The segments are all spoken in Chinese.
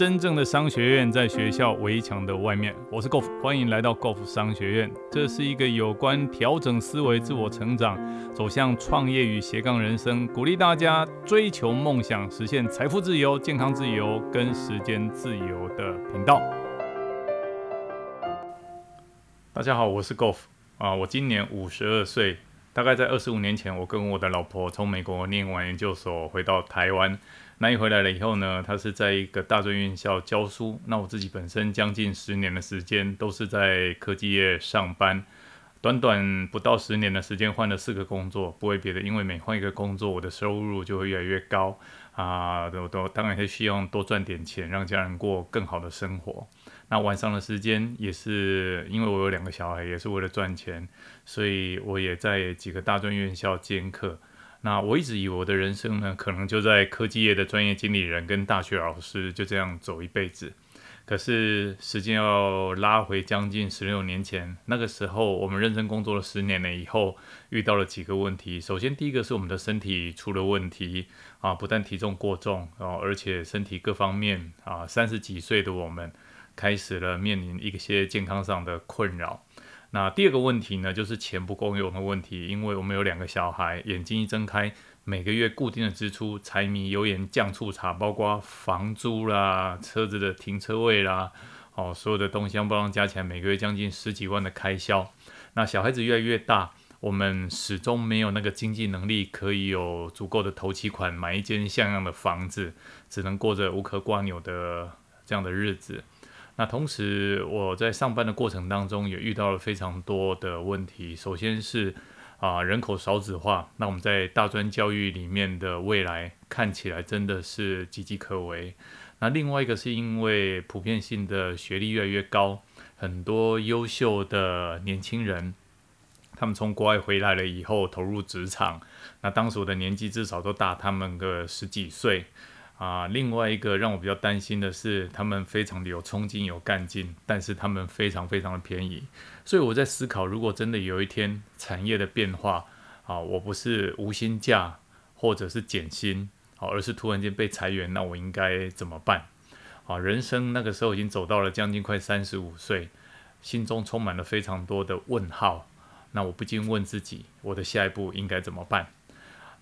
真正的商学院在学校围墙的外面。我是 Golf，欢迎来到 Golf 商学院。这是一个有关调整思维、自我成长、走向创业与斜杠人生，鼓励大家追求梦想、实现财富自由、健康自由跟时间自由的频道。大家好，我是 Golf 啊，我今年五十二岁。大概在二十五年前，我跟我的老婆从美国念完研究所回到台湾。那一回来了以后呢，他是在一个大专院校教书。那我自己本身将近十年的时间都是在科技业上班，短短不到十年的时间换了四个工作。不为别的，因为每换一个工作，我的收入就会越来越高啊。都都当然是希望多赚点钱，让家人过更好的生活。那晚上的时间也是因为我有两个小孩，也是为了赚钱，所以我也在几个大专院校兼课。那我一直以为我的人生呢，可能就在科技业的专业经理人跟大学老师就这样走一辈子。可是时间要拉回将近十六年前，那个时候我们认真工作了十年了以后，遇到了几个问题。首先第一个是我们的身体出了问题啊，不但体重过重啊，而且身体各方面啊，三十几岁的我们开始了面临一些健康上的困扰。那第二个问题呢，就是钱不够用的问题，因为我们有两个小孩，眼睛一睁开，每个月固定的支出，柴米油盐酱醋茶，包括房租啦、车子的停车位啦，哦，所有的东西，不然加起来，每个月将近十几万的开销。那小孩子越来越大，我们始终没有那个经济能力，可以有足够的头期款买一间像样的房子，只能过着无可挂扭的这样的日子。那同时，我在上班的过程当中也遇到了非常多的问题。首先是啊，人口少子化，那我们在大专教育里面的未来看起来真的是岌岌可危。那另外一个是因为普遍性的学历越来越高，很多优秀的年轻人，他们从国外回来了以后投入职场，那当时我的年纪至少都大他们个十几岁。啊，另外一个让我比较担心的是，他们非常的有冲劲、有干劲，但是他们非常非常的便宜。所以我在思考，如果真的有一天产业的变化，啊，我不是无薪假或者是减薪，啊，而是突然间被裁员，那我应该怎么办？啊，人生那个时候已经走到了将近快三十五岁，心中充满了非常多的问号。那我不禁问自己，我的下一步应该怎么办？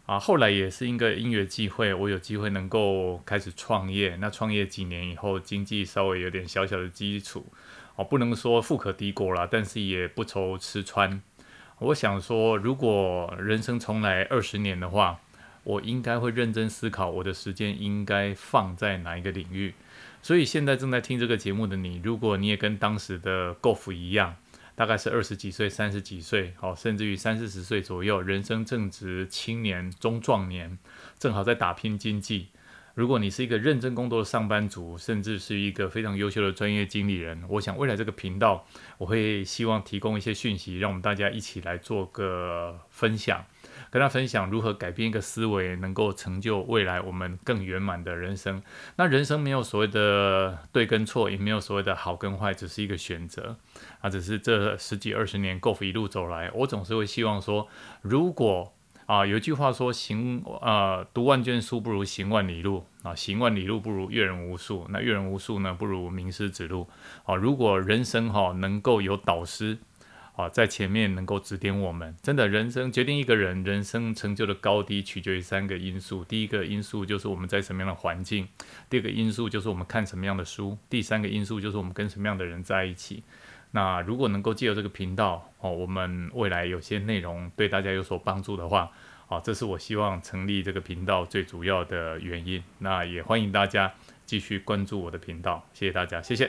啊，后来也是一个音乐机会，我有机会能够开始创业。那创业几年以后，经济稍微有点小小的基础，哦，不能说富可敌国了，但是也不愁吃穿。我想说，如果人生重来二十年的话，我应该会认真思考我的时间应该放在哪一个领域。所以现在正在听这个节目的你，如果你也跟当时的 Golf 一样，大概是二十几岁、三十几岁，好，甚至于三四十岁左右，人生正值青年、中壮年，正好在打拼经济。如果你是一个认真工作的上班族，甚至是一个非常优秀的专业经理人，我想未来这个频道，我会希望提供一些讯息，让我们大家一起来做个分享。跟他分享如何改变一个思维，能够成就未来我们更圆满的人生。那人生没有所谓的对跟错，也没有所谓的好跟坏，只是一个选择啊。只是这十几二十年 Golf 一路走来，我总是会希望说，如果啊有一句话说，行啊读万卷书不如行万里路啊，行万里路不如阅人无数，那阅人无数呢不如名师指路啊。如果人生哈能够有导师。啊，在前面能够指点我们，真的人生决定一个人人生成就的高低，取决于三个因素。第一个因素就是我们在什么样的环境，第二个因素就是我们看什么样的书，第三个因素就是我们跟什么样的人在一起。那如果能够借由这个频道，哦，我们未来有些内容对大家有所帮助的话，啊，这是我希望成立这个频道最主要的原因。那也欢迎大家继续关注我的频道，谢谢大家，谢谢。